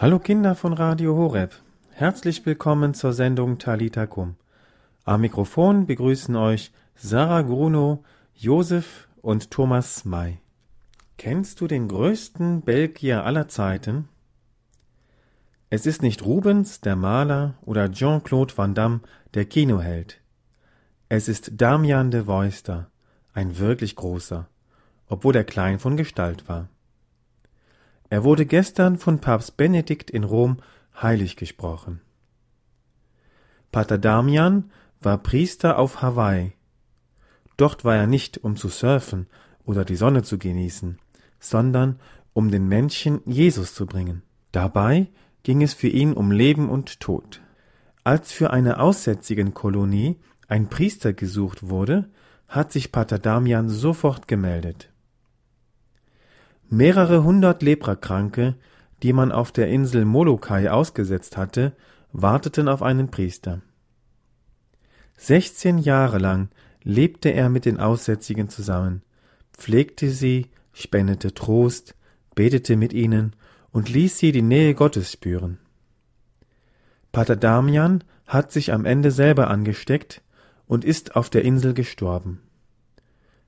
Hallo Kinder von Radio Horeb. Herzlich willkommen zur Sendung Talita Kum. Am Mikrofon begrüßen euch Sarah Gruno, Josef und Thomas May. Kennst du den größten Belgier aller Zeiten? Es ist nicht Rubens, der Maler, oder Jean-Claude Van Damme, der Kinoheld. Es ist Damian de Voister, ein wirklich großer, obwohl er klein von Gestalt war. Er wurde gestern von Papst Benedikt in Rom heilig gesprochen. Pater Damian war Priester auf Hawaii. Dort war er nicht, um zu surfen oder die Sonne zu genießen, sondern um den Menschen Jesus zu bringen. Dabei ging es für ihn um Leben und Tod. Als für eine Aussätzigenkolonie ein Priester gesucht wurde, hat sich Pater Damian sofort gemeldet. Mehrere hundert Leprakranke, die man auf der Insel Molokai ausgesetzt hatte, warteten auf einen Priester. Sechzehn Jahre lang lebte er mit den Aussätzigen zusammen, pflegte sie, spendete Trost, betete mit ihnen und ließ sie die Nähe Gottes spüren. Pater Damian hat sich am Ende selber angesteckt und ist auf der Insel gestorben.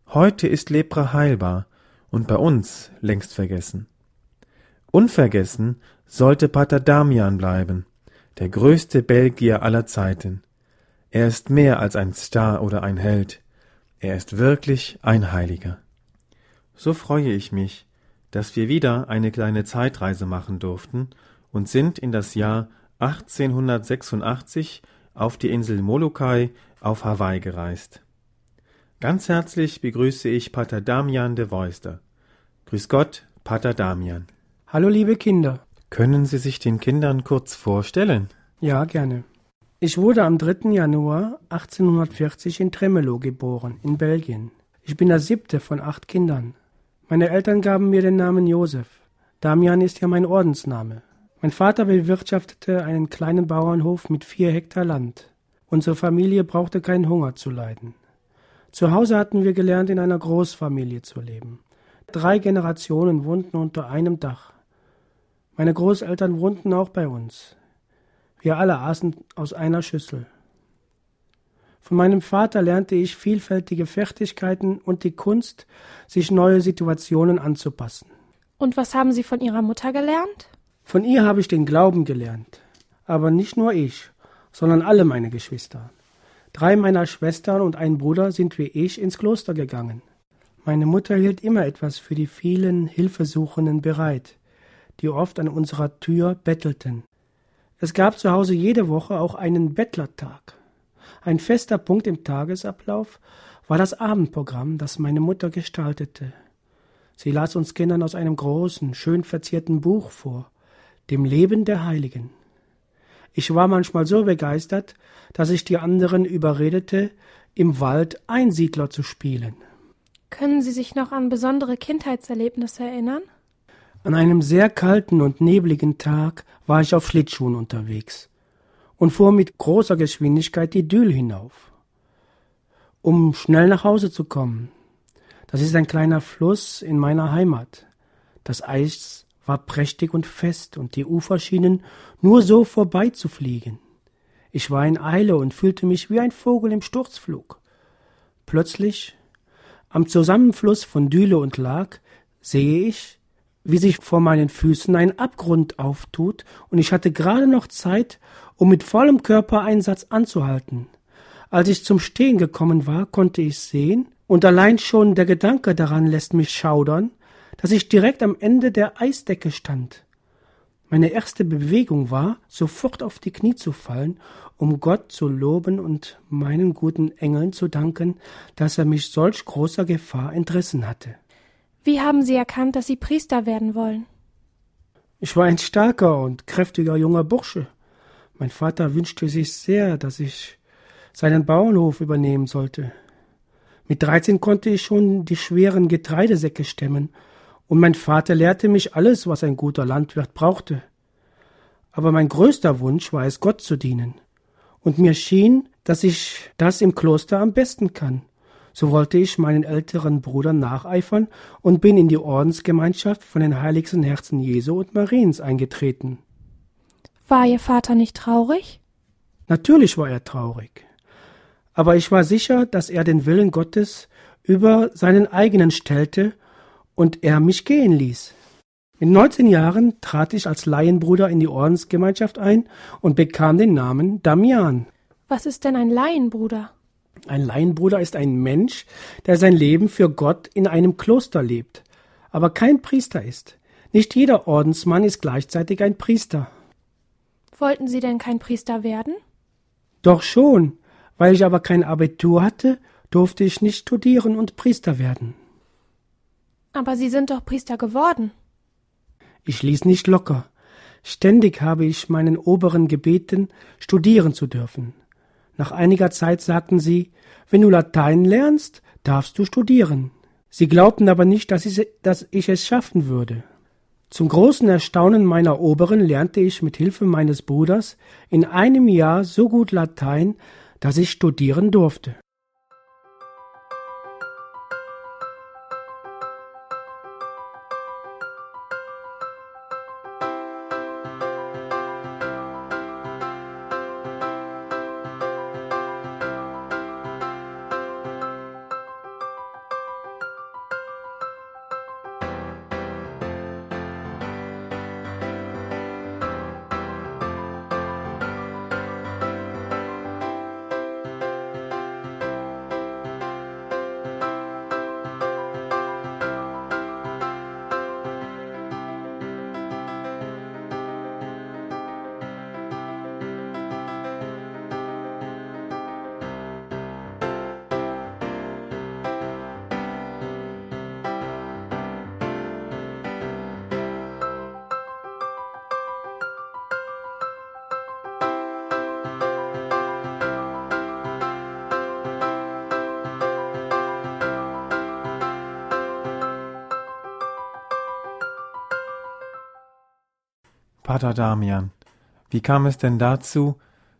Heute ist Lepra heilbar und bei uns längst vergessen. Unvergessen sollte Pater Damian bleiben, der größte Belgier aller Zeiten. Er ist mehr als ein Star oder ein Held, er ist wirklich ein Heiliger. So freue ich mich, dass wir wieder eine kleine Zeitreise machen durften und sind in das Jahr 1886 auf die Insel Molokai auf Hawaii gereist. Ganz herzlich begrüße ich Pater Damian de Voister. Grüß Gott, Pater Damian. Hallo liebe Kinder. Können Sie sich den Kindern kurz vorstellen? Ja, gerne. Ich wurde am 3. Januar 1840 in Tremelo geboren, in Belgien. Ich bin der siebte von acht Kindern. Meine Eltern gaben mir den Namen Josef. Damian ist ja mein Ordensname. Mein Vater bewirtschaftete einen kleinen Bauernhof mit vier Hektar Land. Unsere Familie brauchte keinen Hunger zu leiden. Zu Hause hatten wir gelernt, in einer Großfamilie zu leben. Drei Generationen wohnten unter einem Dach. Meine Großeltern wohnten auch bei uns. Wir alle aßen aus einer Schüssel. Von meinem Vater lernte ich vielfältige Fertigkeiten und die Kunst, sich neue Situationen anzupassen. Und was haben Sie von Ihrer Mutter gelernt? Von ihr habe ich den Glauben gelernt. Aber nicht nur ich, sondern alle meine Geschwister. Drei meiner Schwestern und ein Bruder sind wie ich ins Kloster gegangen. Meine Mutter hielt immer etwas für die vielen Hilfesuchenden bereit, die oft an unserer Tür bettelten. Es gab zu Hause jede Woche auch einen Bettlertag. Ein fester Punkt im Tagesablauf war das Abendprogramm, das meine Mutter gestaltete. Sie las uns Kindern aus einem großen, schön verzierten Buch vor, dem Leben der Heiligen. Ich war manchmal so begeistert, dass ich die anderen überredete, im Wald Einsiedler zu spielen. Können Sie sich noch an besondere Kindheitserlebnisse erinnern? An einem sehr kalten und nebligen Tag war ich auf Schlittschuhen unterwegs und fuhr mit großer Geschwindigkeit die Dühl hinauf, um schnell nach Hause zu kommen. Das ist ein kleiner Fluss in meiner Heimat. Das Eis war prächtig und fest und die Ufer schienen nur so vorbeizufliegen. Ich war in Eile und fühlte mich wie ein Vogel im Sturzflug. Plötzlich, am Zusammenfluss von Düle und Lag, sehe ich, wie sich vor meinen Füßen ein Abgrund auftut, und ich hatte gerade noch Zeit, um mit vollem Körpereinsatz anzuhalten. Als ich zum Stehen gekommen war, konnte ich sehen, und allein schon der Gedanke daran lässt mich schaudern, dass ich direkt am Ende der Eisdecke stand. Meine erste Bewegung war, sofort auf die Knie zu fallen, um Gott zu loben und meinen guten Engeln zu danken, dass er mich solch großer Gefahr entrissen hatte. Wie haben Sie erkannt, dass Sie Priester werden wollen? Ich war ein starker und kräftiger junger Bursche. Mein Vater wünschte sich sehr, dass ich seinen Bauernhof übernehmen sollte. Mit dreizehn konnte ich schon die schweren Getreidesäcke stemmen und mein Vater lehrte mich alles, was ein guter Landwirt brauchte. Aber mein größter Wunsch war es, Gott zu dienen. Und mir schien, dass ich das im Kloster am besten kann. So wollte ich meinen älteren Bruder nacheifern und bin in die Ordensgemeinschaft von den heiligsten Herzen Jesu und Mariens eingetreten. War Ihr Vater nicht traurig? Natürlich war er traurig. Aber ich war sicher, dass er den Willen Gottes über seinen eigenen stellte und er mich gehen ließ. Mit 19 Jahren trat ich als Laienbruder in die Ordensgemeinschaft ein und bekam den Namen Damian. Was ist denn ein Laienbruder? Ein Laienbruder ist ein Mensch, der sein Leben für Gott in einem Kloster lebt, aber kein Priester ist. Nicht jeder Ordensmann ist gleichzeitig ein Priester. Wollten Sie denn kein Priester werden? Doch schon, weil ich aber kein Abitur hatte, durfte ich nicht studieren und Priester werden. Aber Sie sind doch Priester geworden. Ich ließ nicht locker. Ständig habe ich meinen Oberen gebeten, studieren zu dürfen. Nach einiger Zeit sagten sie, wenn du Latein lernst, darfst du studieren. Sie glaubten aber nicht, dass ich, dass ich es schaffen würde. Zum großen Erstaunen meiner Oberen lernte ich mit Hilfe meines Bruders in einem Jahr so gut Latein, dass ich studieren durfte. Pater Damian, wie kam es denn dazu,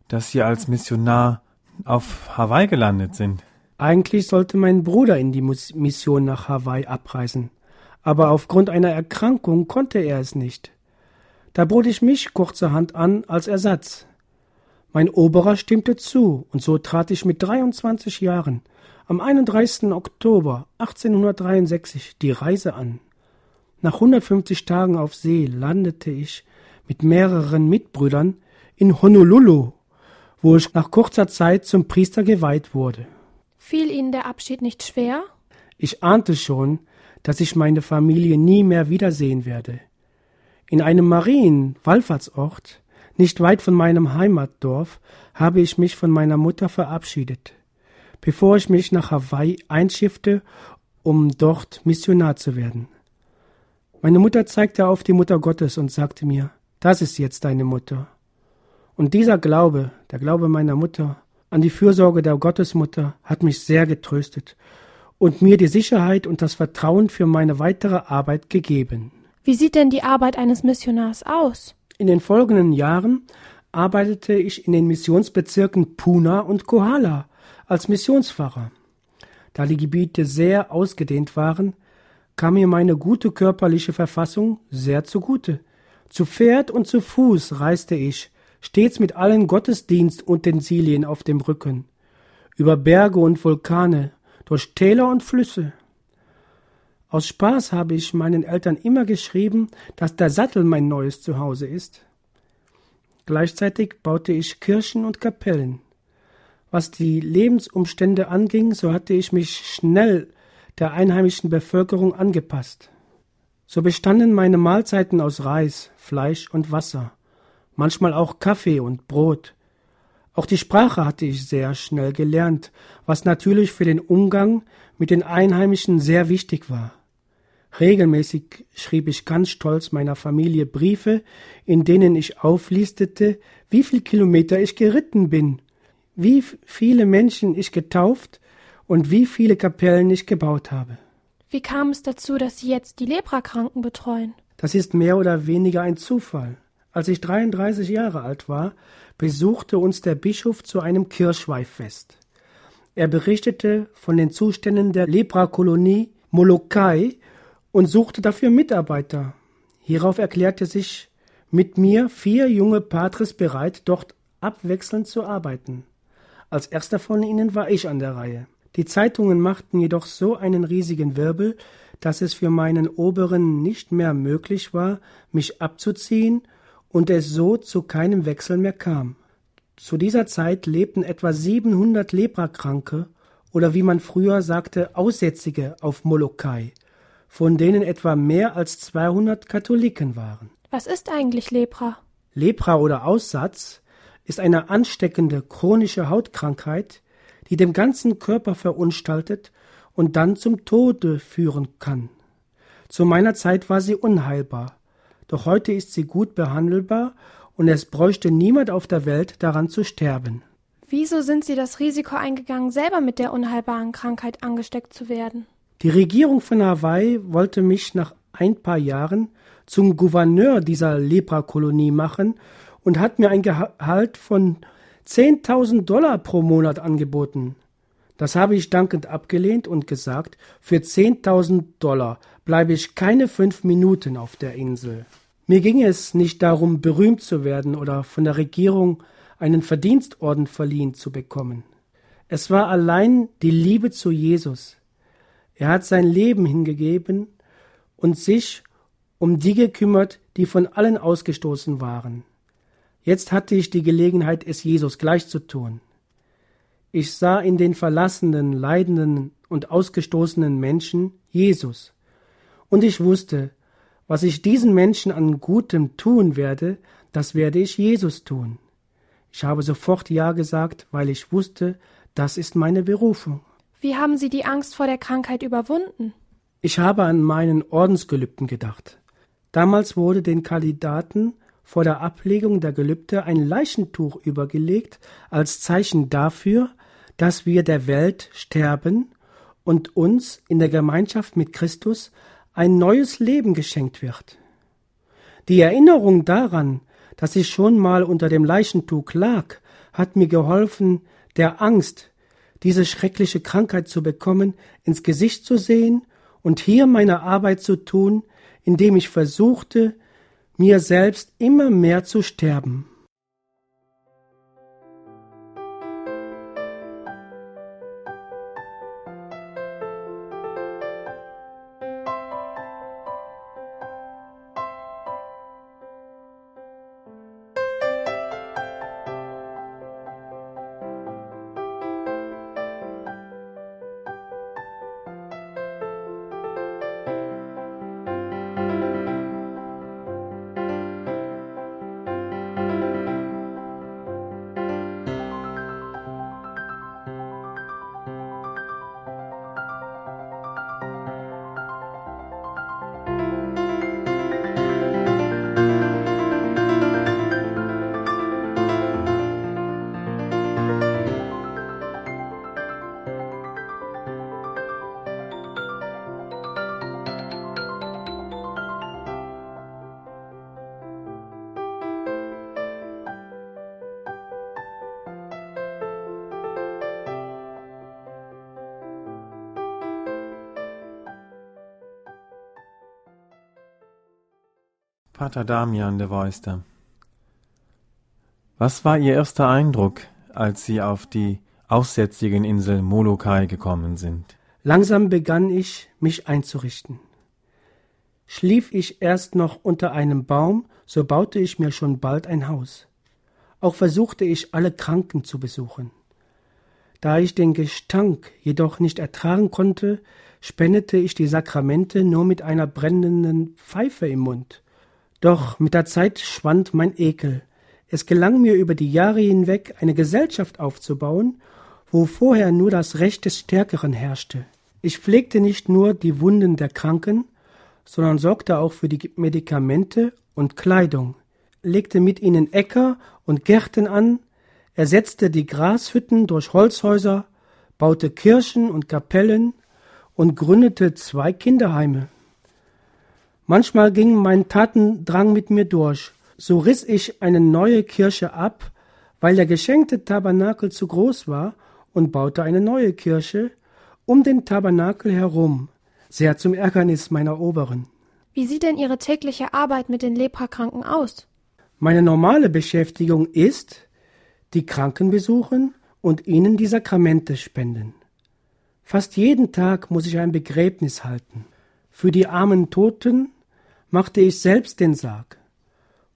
dass Sie als Missionar auf Hawaii gelandet sind? Eigentlich sollte mein Bruder in die Mission nach Hawaii abreisen, aber aufgrund einer Erkrankung konnte er es nicht. Da bot ich mich kurzerhand an als Ersatz. Mein Oberer stimmte zu, und so trat ich mit 23 Jahren am 31. Oktober 1863 die Reise an. Nach 150 Tagen auf See landete ich mit mehreren Mitbrüdern in Honolulu, wo ich nach kurzer Zeit zum Priester geweiht wurde. Fiel Ihnen der Abschied nicht schwer? Ich ahnte schon, dass ich meine Familie nie mehr wiedersehen werde. In einem Marien-Wallfahrtsort, nicht weit von meinem Heimatdorf, habe ich mich von meiner Mutter verabschiedet, bevor ich mich nach Hawaii einschiffte, um dort Missionar zu werden. Meine Mutter zeigte auf die Mutter Gottes und sagte mir, das ist jetzt deine Mutter. Und dieser Glaube, der Glaube meiner Mutter, an die Fürsorge der Gottesmutter hat mich sehr getröstet und mir die Sicherheit und das Vertrauen für meine weitere Arbeit gegeben. Wie sieht denn die Arbeit eines Missionars aus? In den folgenden Jahren arbeitete ich in den Missionsbezirken Puna und Kohala als Missionspfarrer. Da die Gebiete sehr ausgedehnt waren, kam mir meine gute körperliche Verfassung sehr zugute. Zu Pferd und zu Fuß reiste ich, stets mit allen Gottesdienstutensilien auf dem Rücken, über Berge und Vulkane, durch Täler und Flüsse. Aus Spaß habe ich meinen Eltern immer geschrieben, dass der Sattel mein neues Zuhause ist. Gleichzeitig baute ich Kirchen und Kapellen. Was die Lebensumstände anging, so hatte ich mich schnell der einheimischen Bevölkerung angepasst. So bestanden meine Mahlzeiten aus Reis, Fleisch und Wasser, manchmal auch Kaffee und Brot. Auch die Sprache hatte ich sehr schnell gelernt, was natürlich für den Umgang mit den Einheimischen sehr wichtig war. Regelmäßig schrieb ich ganz stolz meiner Familie Briefe, in denen ich auflistete, wie viel Kilometer ich geritten bin, wie viele Menschen ich getauft und wie viele Kapellen ich gebaut habe. Wie kam es dazu, dass Sie jetzt die Leprakranken betreuen? Das ist mehr oder weniger ein Zufall. Als ich 33 Jahre alt war, besuchte uns der Bischof zu einem Kirschweihfest. Er berichtete von den Zuständen der Leprakolonie Molokai und suchte dafür Mitarbeiter. Hierauf erklärte sich mit mir vier junge Patres bereit, dort abwechselnd zu arbeiten. Als erster von ihnen war ich an der Reihe. Die Zeitungen machten jedoch so einen riesigen Wirbel, dass es für meinen Oberen nicht mehr möglich war, mich abzuziehen und es so zu keinem Wechsel mehr kam. Zu dieser Zeit lebten etwa 700 Leprakranke oder wie man früher sagte Aussätzige auf Molokai, von denen etwa mehr als 200 Katholiken waren. Was ist eigentlich Lepra? Lepra oder Aussatz ist eine ansteckende chronische Hautkrankheit, die dem ganzen Körper verunstaltet und dann zum Tode führen kann. Zu meiner Zeit war sie unheilbar, doch heute ist sie gut behandelbar und es bräuchte niemand auf der Welt daran zu sterben. Wieso sind Sie das Risiko eingegangen, selber mit der unheilbaren Krankheit angesteckt zu werden? Die Regierung von Hawaii wollte mich nach ein paar Jahren zum Gouverneur dieser Leprakolonie machen und hat mir ein Gehalt von 10.000 Dollar pro Monat angeboten. Das habe ich dankend abgelehnt und gesagt, für 10.000 Dollar bleibe ich keine fünf Minuten auf der Insel. Mir ging es nicht darum, berühmt zu werden oder von der Regierung einen Verdienstorden verliehen zu bekommen. Es war allein die Liebe zu Jesus. Er hat sein Leben hingegeben und sich um die gekümmert, die von allen ausgestoßen waren. Jetzt hatte ich die Gelegenheit, es Jesus gleich zu tun. Ich sah in den verlassenen, leidenden und ausgestoßenen Menschen Jesus. Und ich wusste, was ich diesen Menschen an Gutem tun werde, das werde ich Jesus tun. Ich habe sofort Ja gesagt, weil ich wusste, das ist meine Berufung. Wie haben Sie die Angst vor der Krankheit überwunden? Ich habe an meinen Ordensgelübden gedacht. Damals wurde den Kandidaten vor der Ablegung der Gelübde ein Leichentuch übergelegt als Zeichen dafür, dass wir der Welt sterben und uns in der Gemeinschaft mit Christus ein neues Leben geschenkt wird. Die Erinnerung daran, dass ich schon mal unter dem Leichentuch lag, hat mir geholfen, der Angst, diese schreckliche Krankheit zu bekommen, ins Gesicht zu sehen und hier meine Arbeit zu tun, indem ich versuchte, mir selbst immer mehr zu sterben. Pater Damian de Voister. Was war Ihr erster Eindruck, als Sie auf die aussätzigen Insel Molokai gekommen sind? Langsam begann ich, mich einzurichten. Schlief ich erst noch unter einem Baum, so baute ich mir schon bald ein Haus. Auch versuchte ich, alle Kranken zu besuchen. Da ich den Gestank jedoch nicht ertragen konnte, spendete ich die Sakramente nur mit einer brennenden Pfeife im Mund. Doch mit der Zeit schwand mein Ekel. Es gelang mir über die Jahre hinweg eine Gesellschaft aufzubauen, wo vorher nur das Recht des Stärkeren herrschte. Ich pflegte nicht nur die Wunden der Kranken, sondern sorgte auch für die Medikamente und Kleidung, legte mit ihnen Äcker und Gärten an, ersetzte die Grashütten durch Holzhäuser, baute Kirchen und Kapellen und gründete zwei Kinderheime. Manchmal ging mein Tatendrang mit mir durch. So riss ich eine neue Kirche ab, weil der geschenkte Tabernakel zu groß war, und baute eine neue Kirche um den Tabernakel herum, sehr zum Ärgernis meiner Oberen. Wie sieht denn Ihre tägliche Arbeit mit den Leprakranken aus? Meine normale Beschäftigung ist, die Kranken besuchen und ihnen die Sakramente spenden. Fast jeden Tag muss ich ein Begräbnis halten. Für die armen Toten machte ich selbst den Sarg.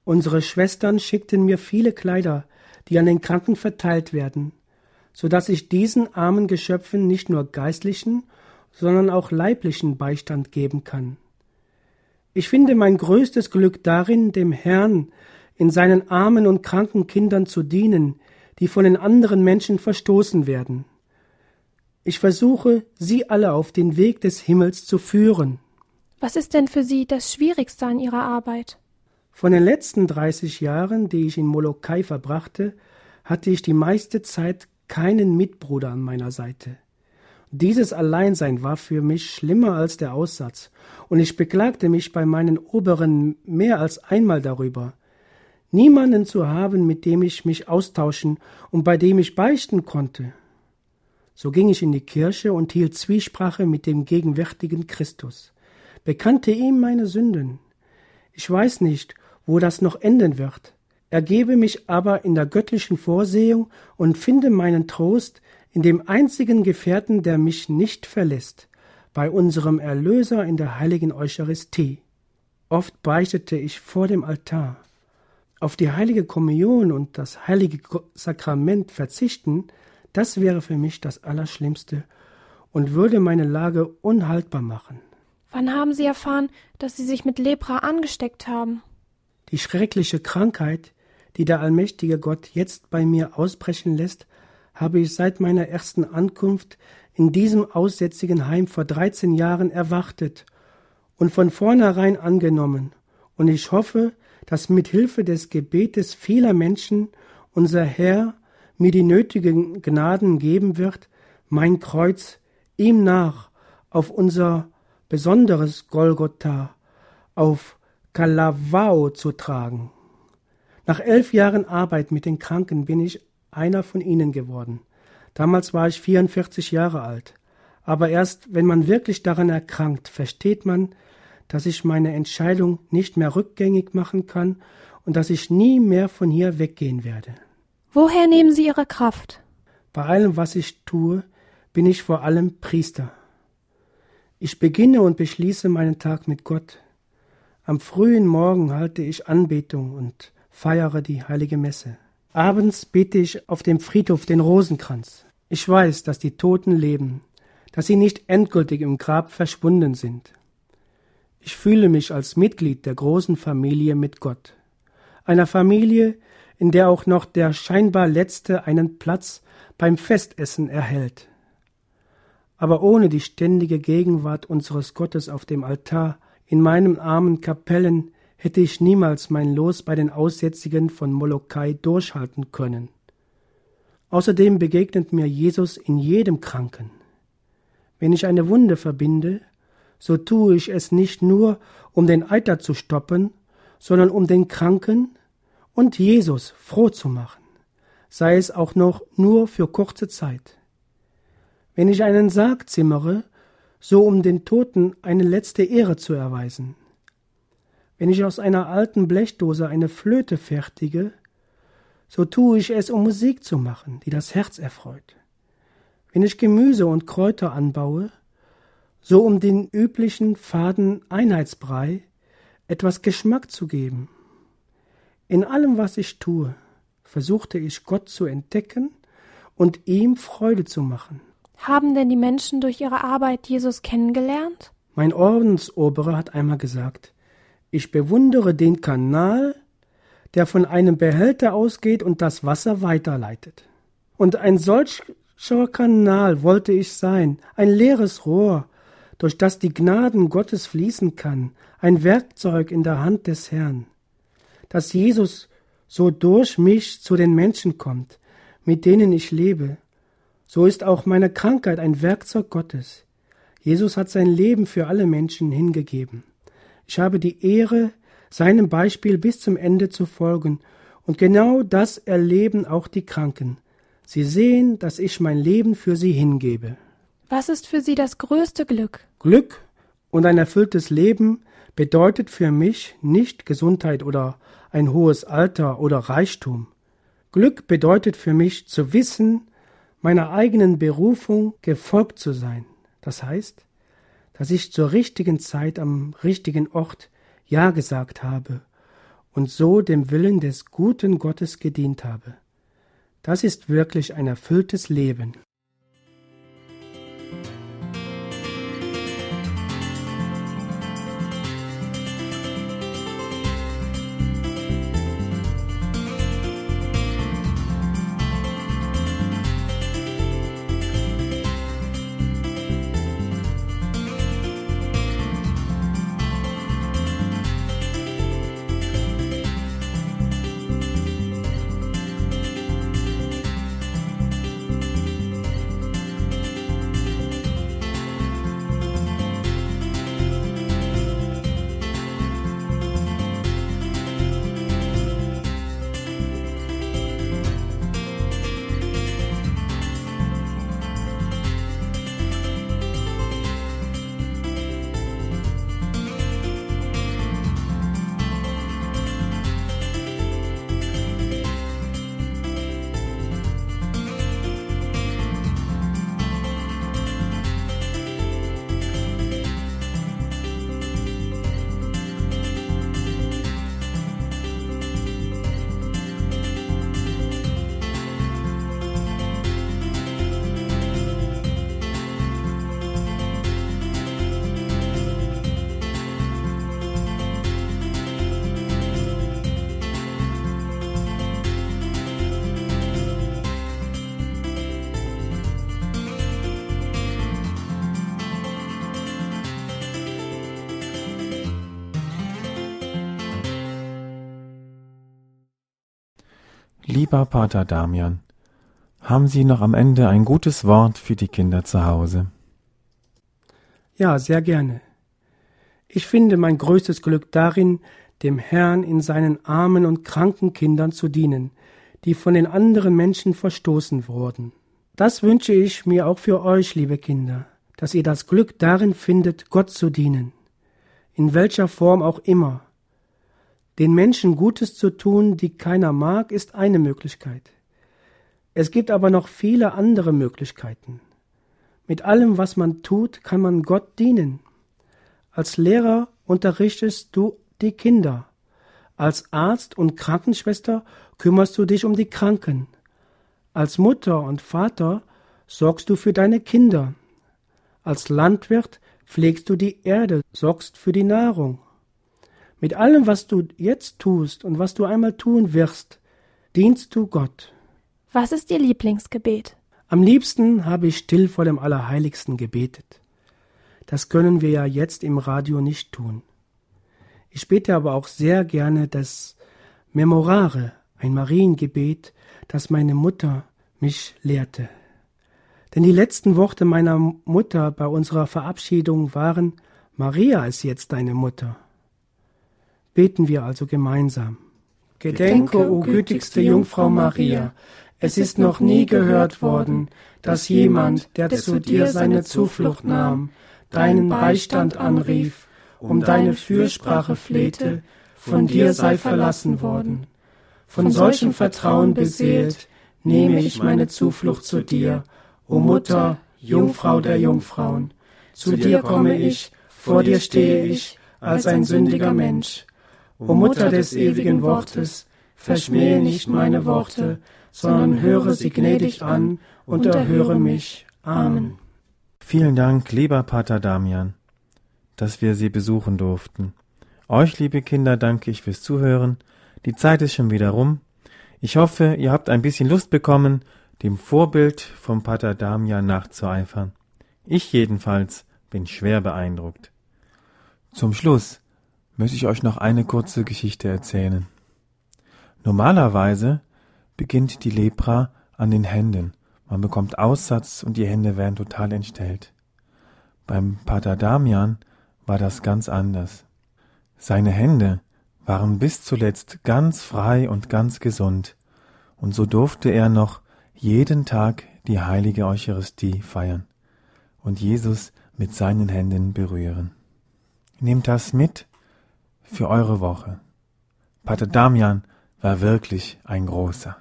Unsere Schwestern schickten mir viele Kleider, die an den Kranken verteilt werden, so dass ich diesen armen Geschöpfen nicht nur geistlichen, sondern auch leiblichen Beistand geben kann. Ich finde mein größtes Glück darin, dem Herrn in seinen armen und kranken Kindern zu dienen, die von den anderen Menschen verstoßen werden. Ich versuche, sie alle auf den Weg des Himmels zu führen. Was ist denn für Sie das Schwierigste an Ihrer Arbeit? Von den letzten 30 Jahren, die ich in Molokai verbrachte, hatte ich die meiste Zeit keinen Mitbruder an meiner Seite. Dieses Alleinsein war für mich schlimmer als der Aussatz, und ich beklagte mich bei meinen Oberen mehr als einmal darüber, niemanden zu haben, mit dem ich mich austauschen und bei dem ich beichten konnte. So ging ich in die Kirche und hielt Zwiesprache mit dem gegenwärtigen Christus, bekannte ihm meine Sünden. Ich weiß nicht, wo das noch enden wird, ergebe mich aber in der göttlichen Vorsehung und finde meinen Trost in dem einzigen Gefährten, der mich nicht verlässt, bei unserem Erlöser in der heiligen Eucharistie. Oft beichtete ich vor dem Altar. Auf die heilige Kommunion und das heilige Sakrament verzichten, das wäre für mich das Allerschlimmste und würde meine Lage unhaltbar machen. Wann haben Sie erfahren, dass Sie sich mit Lepra angesteckt haben? Die schreckliche Krankheit, die der allmächtige Gott jetzt bei mir ausbrechen lässt, habe ich seit meiner ersten Ankunft in diesem aussätzigen Heim vor 13 Jahren erwartet und von vornherein angenommen, und ich hoffe, dass mit Hilfe des Gebetes vieler Menschen unser Herr mir die nötigen Gnaden geben wird, mein Kreuz ihm nach auf unser besonderes Golgotha, auf Kalavao zu tragen. Nach elf Jahren Arbeit mit den Kranken bin ich einer von ihnen geworden. Damals war ich 44 Jahre alt. Aber erst wenn man wirklich daran erkrankt, versteht man, dass ich meine Entscheidung nicht mehr rückgängig machen kann und dass ich nie mehr von hier weggehen werde. Woher nehmen Sie Ihre Kraft? Bei allem, was ich tue, bin ich vor allem Priester. Ich beginne und beschließe meinen Tag mit Gott. Am frühen Morgen halte ich Anbetung und feiere die heilige Messe. Abends bete ich auf dem Friedhof den Rosenkranz. Ich weiß, dass die Toten leben, dass sie nicht endgültig im Grab verschwunden sind. Ich fühle mich als Mitglied der großen Familie mit Gott, einer Familie, in der auch noch der scheinbar Letzte einen Platz beim Festessen erhält. Aber ohne die ständige Gegenwart unseres Gottes auf dem Altar, in meinen armen Kapellen, hätte ich niemals mein Los bei den Aussätzigen von Molokai durchhalten können. Außerdem begegnet mir Jesus in jedem Kranken. Wenn ich eine Wunde verbinde, so tue ich es nicht nur, um den Eiter zu stoppen, sondern um den Kranken und Jesus froh zu machen, sei es auch noch nur für kurze Zeit. Wenn ich einen Sarg zimmere, so um den Toten eine letzte Ehre zu erweisen. Wenn ich aus einer alten Blechdose eine Flöte fertige, so tue ich es, um Musik zu machen, die das Herz erfreut. Wenn ich Gemüse und Kräuter anbaue, so um den üblichen faden Einheitsbrei etwas Geschmack zu geben. In allem, was ich tue, versuchte ich Gott zu entdecken und ihm Freude zu machen. Haben denn die Menschen durch ihre Arbeit Jesus kennengelernt? Mein Ordensoberer hat einmal gesagt, ich bewundere den Kanal, der von einem Behälter ausgeht und das Wasser weiterleitet. Und ein solcher Kanal wollte ich sein, ein leeres Rohr, durch das die Gnaden Gottes fließen kann, ein Werkzeug in der Hand des Herrn, dass Jesus so durch mich zu den Menschen kommt, mit denen ich lebe. So ist auch meine Krankheit ein Werkzeug Gottes. Jesus hat sein Leben für alle Menschen hingegeben. Ich habe die Ehre, seinem Beispiel bis zum Ende zu folgen, und genau das erleben auch die Kranken. Sie sehen, dass ich mein Leben für sie hingebe. Was ist für Sie das größte Glück? Glück und ein erfülltes Leben bedeutet für mich nicht Gesundheit oder ein hohes Alter oder Reichtum. Glück bedeutet für mich zu wissen, meiner eigenen Berufung gefolgt zu sein. Das heißt, dass ich zur richtigen Zeit am richtigen Ort Ja gesagt habe und so dem Willen des guten Gottes gedient habe. Das ist wirklich ein erfülltes Leben. Lieber Pater Damian, haben Sie noch am Ende ein gutes Wort für die Kinder zu Hause? Ja, sehr gerne. Ich finde mein größtes Glück darin, dem Herrn in seinen armen und kranken Kindern zu dienen, die von den anderen Menschen verstoßen wurden. Das wünsche ich mir auch für euch, liebe Kinder, dass ihr das Glück darin findet, Gott zu dienen, in welcher Form auch immer, den Menschen Gutes zu tun, die keiner mag, ist eine Möglichkeit. Es gibt aber noch viele andere Möglichkeiten. Mit allem, was man tut, kann man Gott dienen. Als Lehrer unterrichtest du die Kinder. Als Arzt und Krankenschwester kümmerst du dich um die Kranken. Als Mutter und Vater sorgst du für deine Kinder. Als Landwirt pflegst du die Erde, sorgst für die Nahrung. Mit allem, was du jetzt tust und was du einmal tun wirst, dienst du Gott. Was ist Ihr Lieblingsgebet? Am liebsten habe ich still vor dem Allerheiligsten gebetet. Das können wir ja jetzt im Radio nicht tun. Ich bete aber auch sehr gerne das Memorare, ein Mariengebet, das meine Mutter mich lehrte. Denn die letzten Worte meiner Mutter bei unserer Verabschiedung waren Maria ist jetzt deine Mutter. Beten wir also gemeinsam. Gedenke, o gütigste Jungfrau Maria, es ist noch nie gehört worden, dass jemand, der zu dir seine Zuflucht nahm, deinen Beistand anrief, um deine Fürsprache flehte, von dir sei verlassen worden. Von solchem Vertrauen beseelt, nehme ich meine Zuflucht zu dir, o Mutter, Jungfrau der Jungfrauen. Zu dir komme ich, vor dir stehe ich, als ein sündiger Mensch. O Mutter des ewigen Wortes, verschmähe nicht meine Worte, sondern höre sie gnädig an und erhöre mich. Amen. Vielen Dank, lieber Pater Damian, dass wir Sie besuchen durften. Euch, liebe Kinder, danke ich fürs Zuhören. Die Zeit ist schon wieder rum. Ich hoffe, ihr habt ein bisschen Lust bekommen, dem Vorbild vom Pater Damian nachzueifern. Ich jedenfalls bin schwer beeindruckt. Zum Schluss möchte ich euch noch eine kurze Geschichte erzählen. Normalerweise beginnt die Lepra an den Händen. Man bekommt Aussatz und die Hände werden total entstellt. Beim Pater Damian war das ganz anders. Seine Hände waren bis zuletzt ganz frei und ganz gesund, und so durfte er noch jeden Tag die heilige Eucharistie feiern und Jesus mit seinen Händen berühren. Nehmt das mit für eure Woche. Pater Damian war wirklich ein großer.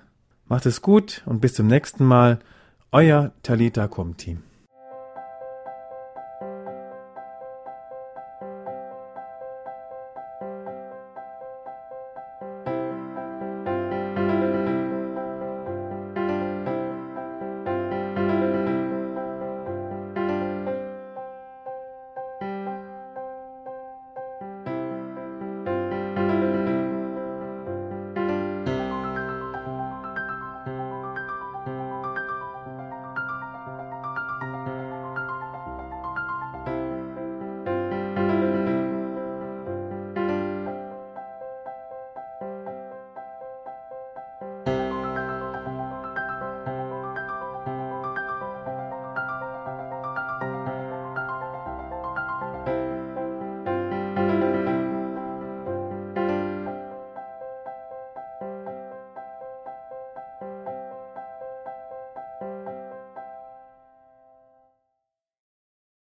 Macht es gut und bis zum nächsten Mal. Euer Talita Kum Team.